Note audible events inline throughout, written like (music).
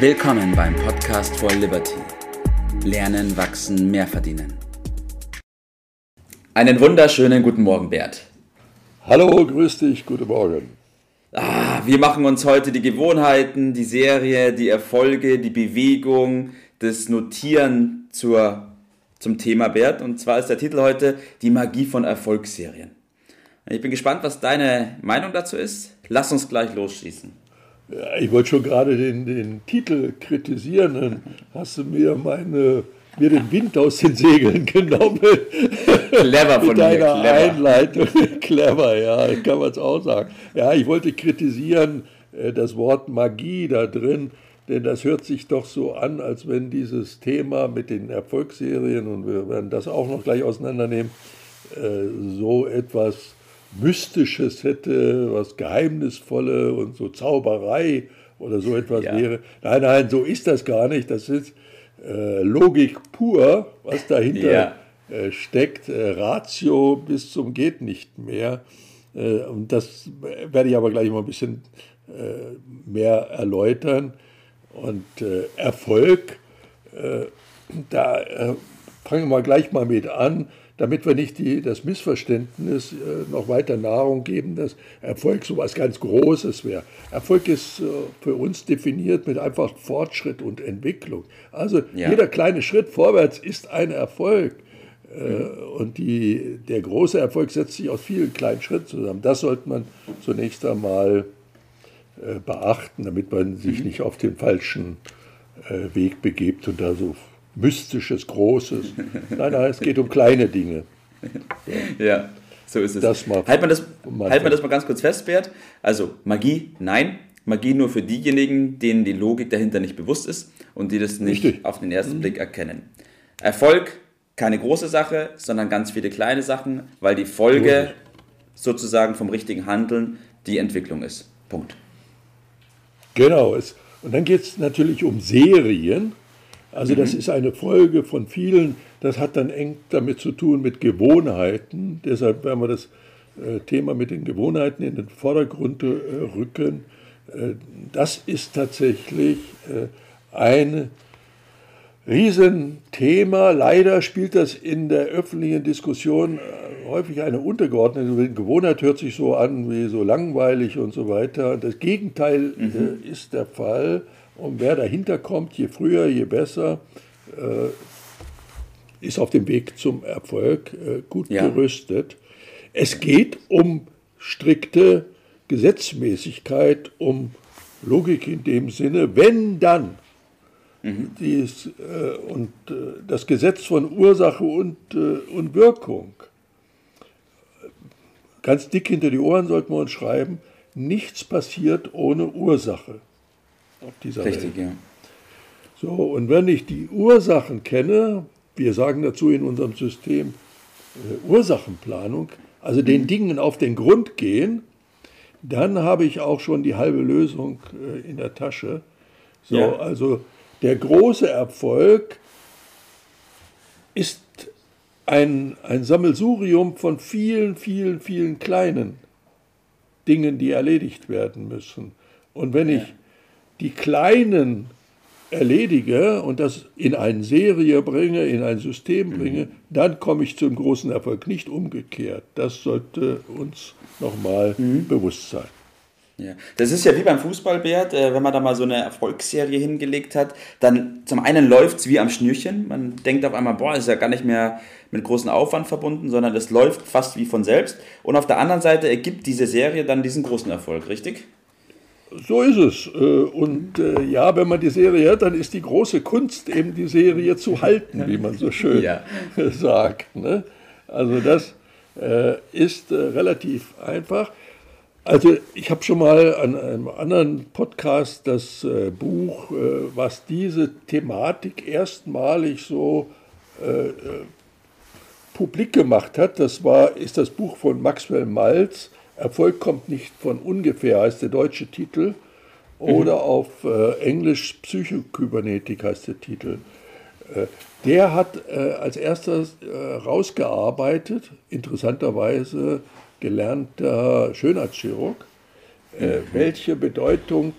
Willkommen beim Podcast for Liberty. Lernen, wachsen, mehr verdienen. Einen wunderschönen guten Morgen, Bert. Hallo, grüß dich, guten Morgen. Ah, wir machen uns heute die Gewohnheiten, die Serie, die Erfolge, die Bewegung, das Notieren zur, zum Thema Bert. Und zwar ist der Titel heute Die Magie von Erfolgsserien. Ich bin gespannt, was deine Meinung dazu ist. Lass uns gleich losschießen. Ich wollte schon gerade den, den Titel kritisieren. Dann hast du mir meine mir den Wind aus den Segeln genommen. Clever von Mit deiner clever. Einleitung. (laughs) clever, ja, kann man es auch sagen. Ja, ich wollte kritisieren äh, das Wort Magie da drin, denn das hört sich doch so an, als wenn dieses Thema mit den Erfolgsserien, und wir werden das auch noch gleich auseinandernehmen, äh, so etwas Mystisches hätte, was Geheimnisvolle und so Zauberei oder so etwas Ja. wäre. Nein, nein, so ist das gar nicht. Das ist äh, Logik pur, was dahinter Ja. äh, steckt. Äh, Ratio bis zum geht nicht mehr. Äh, und das werde ich aber gleich mal ein bisschen äh, mehr erläutern. Und äh, Erfolg, da fangen wir gleich mal mit an, damit wir nicht die, das Missverständnis äh, noch weiter Nahrung geben, dass Erfolg so was ganz Großes wäre. Erfolg ist äh, für uns definiert mit einfach Fortschritt und Entwicklung. Also Ja. jeder kleine Schritt vorwärts ist ein Erfolg. Äh, Und die, der große Erfolg setzt sich aus vielen kleinen Schritten zusammen. Das sollte man zunächst einmal äh, beachten, damit man sich nicht auf den falschen äh, Weg begibt und da so mystisches, Großes. Nein, nein, es geht um kleine Dinge. Ja, so ist es. Das mal- halt, man das, mal- halt man das mal ganz kurz fest, Bert. Also Magie, nein. Magie nur für diejenigen, denen die Logik dahinter nicht bewusst ist und die das nicht Richtig. auf den ersten Blick erkennen. Erfolg, keine große Sache, sondern ganz viele kleine Sachen, weil die Folge sozusagen vom richtigen Handeln die Entwicklung ist. Punkt. Genau. Es, und dann geht es natürlich um Serien. Also das ist eine Folge von vielen. Das hat dann eng damit zu tun mit Gewohnheiten. Deshalb werden wir das äh, Thema mit den Gewohnheiten in den Vordergrund äh, rücken. Äh, das ist tatsächlich ein Riesenthema. Leider spielt das in der öffentlichen Diskussion häufig eine untergeordnete Gewohnheit, hört sich so an wie so langweilig und so weiter. Das Gegenteil äh, ist der Fall. Und wer dahinter kommt, je früher, je besser, äh, ist auf dem Weg zum Erfolg äh, gut Ja. gerüstet. Es geht um strikte Gesetzmäßigkeit, um Logik in dem Sinne, wenn dann dies, äh, und äh, das Gesetz von Ursache und, äh, und Wirkung. Ganz dick hinter die Ohren sollten wir uns schreiben, nichts passiert ohne Ursache dieser Richtig, Welt. ja. So, und wenn ich die Ursachen kenne, wir sagen dazu in unserem System äh, Ursachenplanung, also den Dingen auf den Grund gehen, dann habe ich auch schon die halbe Lösung äh, in der Tasche. So, Ja. also der große Erfolg ist ein, ein Sammelsurium von vielen, vielen, vielen kleinen Dingen, die erledigt werden müssen. Und wenn ich die kleinen erledige und das in eine Serie bringe, in ein System bringe, dann komme ich zum großen Erfolg, nicht umgekehrt. Das sollte uns nochmal bewusst sein. Ja. Das ist ja wie beim Fußball, Bert, äh, wenn man da mal so eine Erfolgsserie hingelegt hat, dann zum einen läuft es wie am Schnürchen. Man denkt auf einmal, boah, ist ja gar nicht mehr mit großem Aufwand verbunden, sondern das läuft fast wie von selbst. Und auf der anderen Seite ergibt diese Serie dann diesen großen Erfolg, richtig? So ist es. Äh, Und äh, ja, wenn man die Serie hat, dann ist die große Kunst eben die Serie zu halten, wie man so (laughs) schön Ja. (laughs) sagt. ne? Also das äh, ist äh, relativ einfach. Also ich habe schon mal an einem anderen Podcast das Buch, was diese Thematik erstmalig so publik gemacht hat. Das war, ist das Buch von Maxwell Maltz. Erfolg kommt nicht von ungefähr, heißt der deutsche Titel. Oder auf äh, Englisch Psychokybernetik heißt der Titel. Äh, der hat äh, als erstes äh, rausgearbeitet, interessanterweise gelernter Schönheitschirurg, äh, welche Bedeutung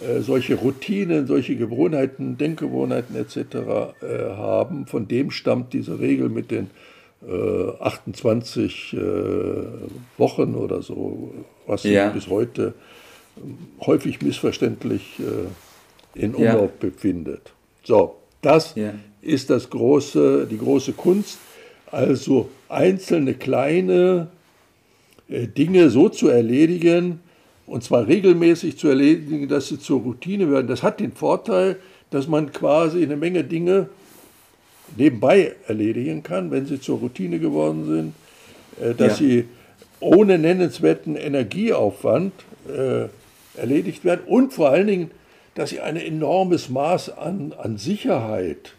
äh, solche Routinen, solche Gewohnheiten, Denkgewohnheiten etc. Haben. Von dem stammt diese Regel mit den 28 äh, Wochen oder so, was ja. bis heute ähm, häufig missverständlich in Umlauf ja. befindet. So, das ja. ist das große, die große Kunst, also einzelne kleine Dinge so zu erledigen, und zwar regelmäßig zu erledigen, dass sie zur Routine werden. Das hat den Vorteil, dass man quasi eine Menge Dinge nebenbei erledigen kann, wenn sie zur Routine geworden sind, äh, dass ja. sie ohne nennenswerten Energieaufwand äh, erledigt werden und vor allen Dingen, dass sie ein enormes Maß an, an Sicherheit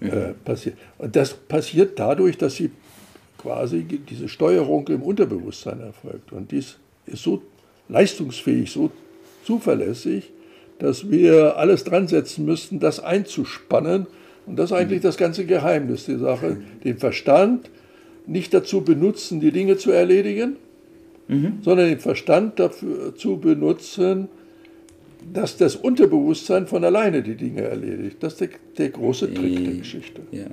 äh, mhm. passiert. Und das passiert dadurch, dass sie quasi diese Steuerung im Unterbewusstsein erfolgt. Und dies ist so leistungsfähig, so zuverlässig, dass wir alles dran setzen müssten, das einzuspannen. Und das ist eigentlich das ganze Geheimnis der Sache. Den Verstand nicht dazu benutzen, die Dinge zu erledigen, mhm. sondern den Verstand dazu benutzen, dass das Unterbewusstsein von alleine die Dinge erledigt. Das ist der, der große Trick der Geschichte. Ja.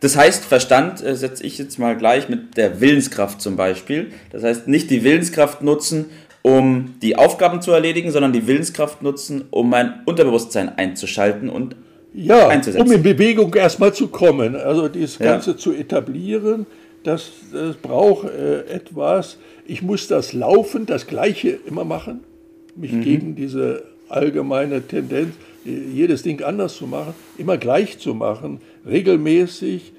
Das heißt, Verstand äh, setze ich jetzt mal gleich mit der Willenskraft zum Beispiel. Das heißt, nicht die Willenskraft nutzen, um die Aufgaben zu erledigen, sondern die Willenskraft nutzen, um mein Unterbewusstsein einzuschalten und ja, einzusetzen. um in Bewegung erstmal zu kommen, also dieses Ganze ja. zu etablieren, das, das braucht äh, etwas. Ich muss das Laufen, das Gleiche immer machen, mich mhm. gegen diese allgemeine Tendenz, jedes Ding anders zu machen, immer gleich zu machen, regelmäßig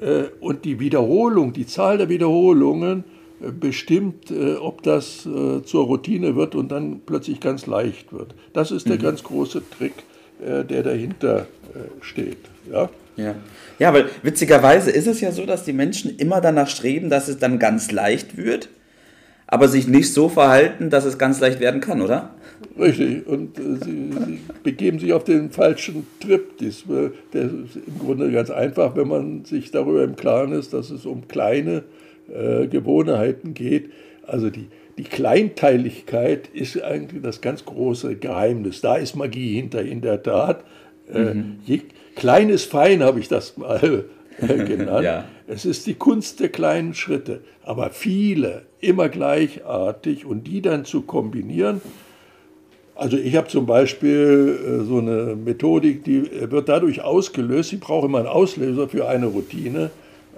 äh, und die Wiederholung, die Zahl der Wiederholungen bestimmt, äh, ob das äh, zur Routine wird und dann plötzlich ganz leicht wird. Das ist der mhm. ganz große Trick, äh, der dahinter steht. Ja? Ja. ja, weil witzigerweise ist es ja so, dass die Menschen immer danach streben, dass es dann ganz leicht wird, aber sich nicht so verhalten, dass es ganz leicht werden kann, oder? Richtig, und äh, sie, sie, begeben sich auf den falschen Trip. Dies, der ist im Grunde ganz einfach, wenn man sich darüber im Klaren ist, dass es um kleine äh, Gewohnheiten geht. Also die, die Kleinteiligkeit ist eigentlich das ganz große Geheimnis. Da ist Magie hinter, in der Tat. Äh, mhm. je, klein ist fein, habe ich das mal äh, (laughs) genannt. ja. Es ist die Kunst der kleinen Schritte, aber viele, immer gleichartig und die dann zu kombinieren. Also ich habe zum Beispiel äh, so eine Methodik, die wird dadurch ausgelöst, ich brauche immer einen Auslöser für eine Routine.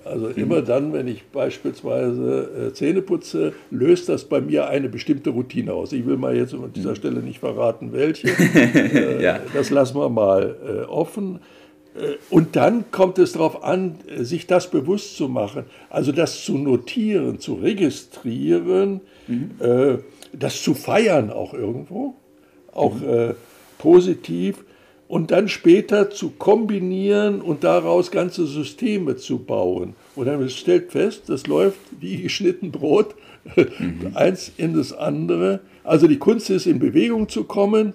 Also mhm. immer dann, wenn ich beispielsweise äh, Zähne putze, löst das bei mir eine bestimmte Routine aus. Ich will mal jetzt an dieser mhm. Stelle nicht verraten, welche. (laughs) äh, ja. Das lassen wir mal äh, offen. Und dann kommt es darauf an, sich das bewusst zu machen, also das zu notieren, zu registrieren, mhm. Das zu feiern auch irgendwo, auch mhm. positiv und dann später zu kombinieren und daraus ganze Systeme zu bauen. Und dann stellt fest, das läuft wie geschnitten Brot, mhm. (laughs) eins in das andere. Also die Kunst ist, in Bewegung zu kommen.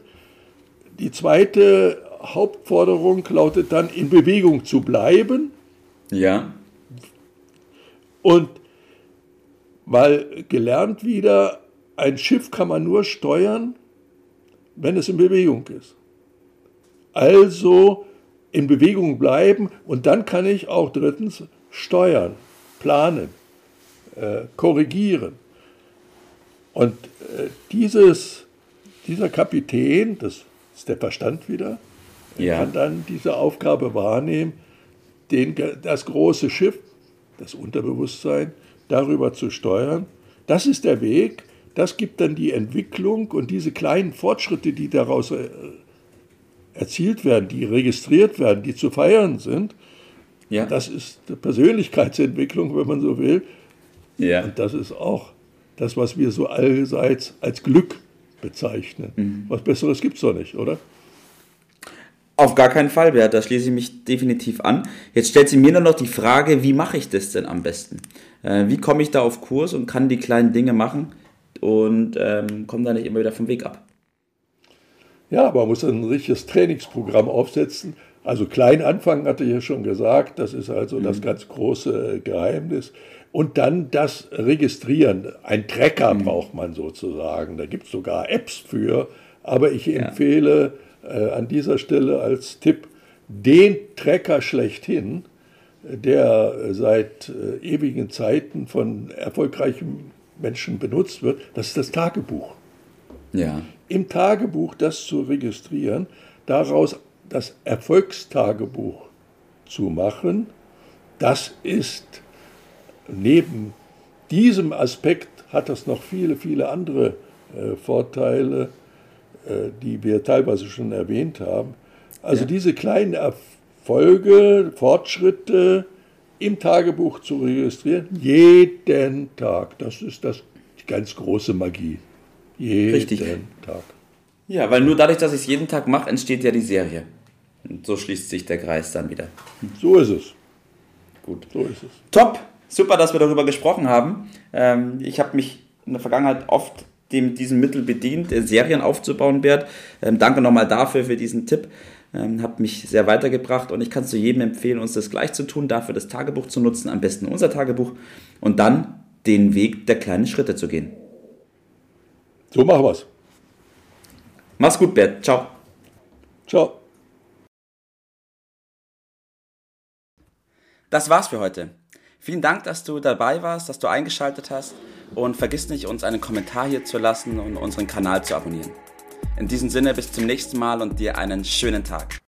Die zweite Hauptforderung lautet dann, in Bewegung zu bleiben. Ja. Und mal gelernt wieder, ein Schiff kann man nur steuern, wenn es in Bewegung ist. Also in Bewegung bleiben und dann kann ich auch drittens steuern, planen, äh, korrigieren. Und äh, dieses, dieser Kapitän, das ist der Verstand wieder, ja. kann dann diese Aufgabe wahrnehmen, den, das große Schiff, das Unterbewusstsein, darüber zu steuern. Das ist der Weg, das gibt dann die Entwicklung und diese kleinen Fortschritte, die daraus äh, erzielt werden, die registriert werden, die zu feiern sind, ja. das ist die Persönlichkeitsentwicklung, wenn man so will. Ja. Und das ist auch das, was wir so allseits als Glück bezeichnen. Mhm. Was Besseres gibt es doch nicht, oder? Auf gar keinen Fall, Bert, da schließe ich mich definitiv an. Jetzt stellt sie mir nur noch die Frage, wie mache ich das denn am besten? Äh, wie komme ich da auf Kurs und kann die kleinen Dinge machen und ähm, komme da nicht immer wieder vom Weg ab? Ja, man muss ein richtiges Trainingsprogramm aufsetzen. Also klein anfangen, hatte ich ja schon gesagt, das ist also mhm. das ganz große Geheimnis. Und dann das Registrieren. Ein Tracker mhm. braucht man sozusagen. Da gibt es sogar Apps für. Aber ich empfehle äh, an dieser Stelle als Tipp den Trecker schlechthin, der seit äh, ewigen Zeiten von erfolgreichen Menschen benutzt wird, das ist das Tagebuch. Ja. Im Tagebuch das zu registrieren, daraus das Erfolgstagebuch zu machen, das ist neben diesem Aspekt hat das noch viele, viele andere äh, Vorteile, äh, die wir teilweise schon erwähnt haben. Also ja. diese kleinen Erfolge, Fortschritte im Tagebuch zu registrieren, jeden Tag, das ist das, die ganz große Magie. Jeden Richtig. Tag. Ja, weil nur dadurch, dass ich es jeden Tag mache, entsteht ja die Serie. Und so schließt sich der Kreis dann wieder. So ist es. Gut. So ist es. Top. Super, dass wir darüber gesprochen haben. Ähm, ich habe mich in der Vergangenheit oft dem, diesem Mittel bedient, Serien aufzubauen, Bert. Ähm, danke nochmal dafür, für diesen Tipp. Ähm, hat mich sehr weitergebracht und ich kann es zu jedem empfehlen, uns das gleich zu tun, dafür das Tagebuch zu nutzen, am besten unser Tagebuch und dann den Weg der kleinen Schritte zu gehen. So machen wir's. Mach's gut, Bert. Ciao. Ciao. Das war's für heute. Vielen Dank, dass du dabei warst, dass du eingeschaltet hast und vergiss nicht, uns einen Kommentar hier zu lassen und unseren Kanal zu abonnieren. In diesem Sinne, bis zum nächsten Mal und dir einen schönen Tag.